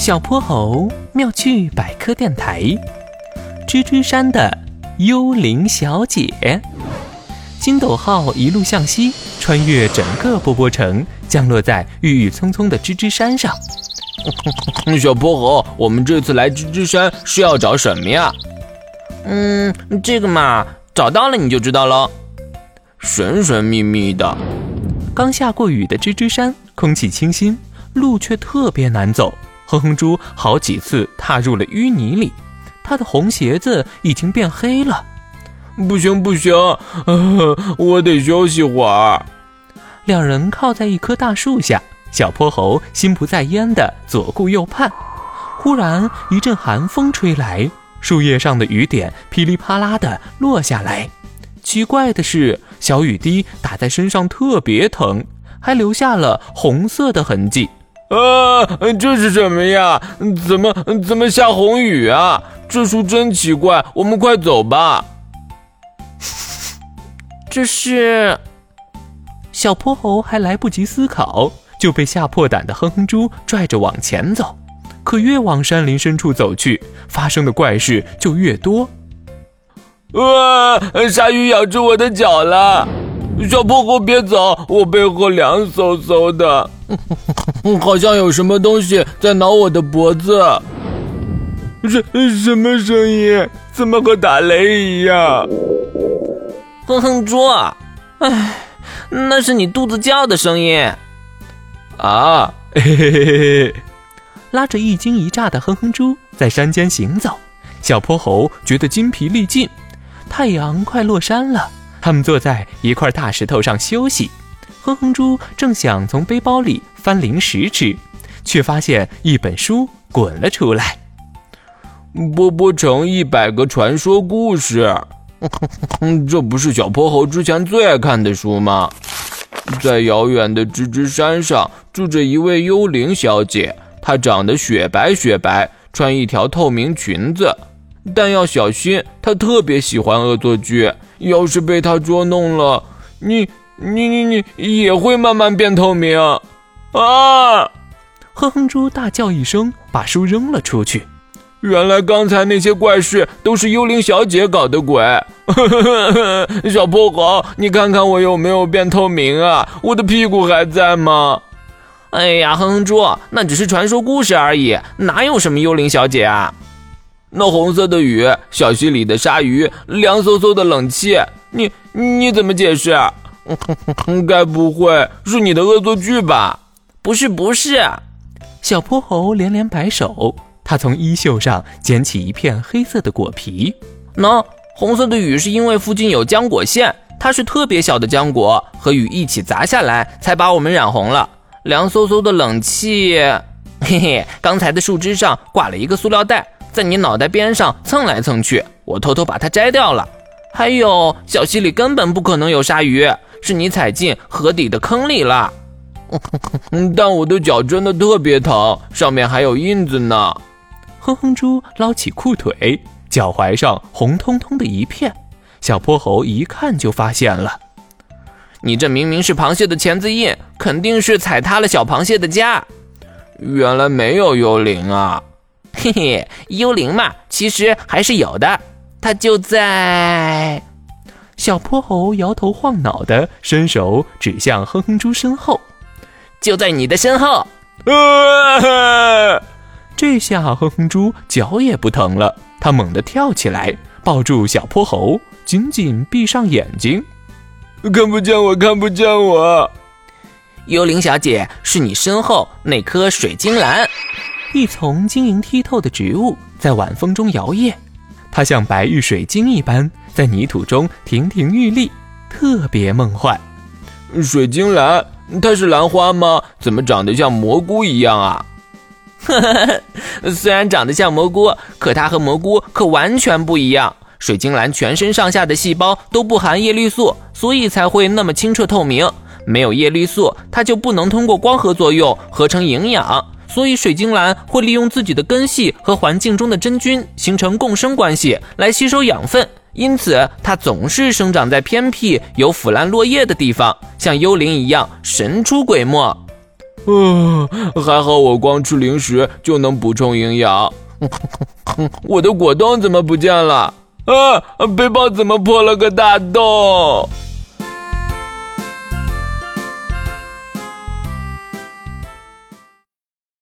小泼猴妙趣百科电台，吱吱山的幽灵小姐。筋斗号一路向西，穿越整个波波城，降落在郁郁葱葱的吱吱山上。小泼猴，我们这次来吱吱山是要找什么呀？嗯，这个嘛，找到了你就知道了。神神秘秘的，刚下过雨的吱吱山，空气清新，路却特别难走。哼哼猪好几次踏入了淤泥里，他的红鞋子已经变黑了。不行不行，呃，我得休息会儿。两人靠在一棵大树下，小泼猴心不在焉的左顾右盼。忽然一阵寒风吹来，树叶上的雨点噼里啪啦的落下来。奇怪的是，小雨滴打在身上特别疼，还留下了红色的痕迹。啊，这是什么呀？怎么怎么下红雨啊？这树真奇怪，我们快走吧。这是小泼猴还来不及思考，就被吓破胆的哼哼猪拽着往前走。可越往山林深处走去，发生的怪事就越多。哇！鲨鱼咬住我的脚了！小泼猴别走，我背后凉飕飕的。好像有什么东西在挠我的脖子，什什么声音？怎么和打雷一样？哼哼猪，哎，那是你肚子叫的声音啊！嘿嘿嘿嘿，拉着一惊一乍的哼哼猪在山间行走，小泼猴觉得筋疲力尽。太阳快落山了，他们坐在一块大石头上休息。哼哼猪正想从背包里翻零食吃，却发现一本书滚了出来，《波波城一百个传说故事》。这不是小泼猴之前最爱看的书吗？在遥远的吱吱山上，住着一位幽灵小姐，她长得雪白雪白，穿一条透明裙子，但要小心，她特别喜欢恶作剧，要是被她捉弄了，你。你你你也会慢慢变透明，啊！哼哼猪大叫一声，把书扔了出去。原来刚才那些怪事都是幽灵小姐搞的鬼。小泼猴，你看看我有没有变透明啊？我的屁股还在吗？哎呀，哼哼猪，那只是传说故事而已，哪有什么幽灵小姐啊？那红色的雨，小溪里的鲨鱼，凉飕飕的冷气，你你怎么解释？该不会是你的恶作剧吧？不是，不是。小泼猴连连摆手，他从衣袖上捡起一片黑色的果皮。喏，红色的雨是因为附近有浆果馅，它是特别小的浆果，和雨一起砸下来，才把我们染红了。凉飕飕的冷气，嘿嘿，刚才的树枝上挂了一个塑料袋，在你脑袋边上蹭来蹭去，我偷偷把它摘掉了。还有，小溪里根本不可能有鲨鱼。是你踩进河底的坑里了，但我的脚真的特别疼，上面还有印子呢。哼哼猪捞起裤腿，脚踝上红彤彤的一片，小泼猴一看就发现了，你这明明是螃蟹的钳子印，肯定是踩塌了小螃蟹的家。原来没有幽灵啊，嘿嘿，幽灵嘛，其实还是有的，它就在。小泼猴摇头晃脑的伸手指向哼哼猪身后，就在你的身后。这下哼哼猪脚也不疼了，他猛地跳起来，抱住小泼猴，紧紧闭上眼睛。看不见我，看不见我。幽灵小姐是你身后那颗水晶兰，一丛晶莹剔透的植物在晚风中摇曳，它像白玉水晶一般。在泥土中亭亭玉立，特别梦幻。水晶兰，它是兰花吗？怎么长得像蘑菇一样啊？虽然长得像蘑菇，可它和蘑菇可完全不一样。水晶兰全身上下的细胞都不含叶绿素，所以才会那么清澈透明。没有叶绿素，它就不能通过光合作用合成营养，所以水晶兰会利用自己的根系和环境中的真菌形成共生关系，来吸收养分。因此，它总是生长在偏僻有腐烂落叶的地方，像幽灵一样神出鬼没。啊，还好我光吃零食就能补充营养。我的果冻怎么不见了？啊，背包怎么破了个大洞？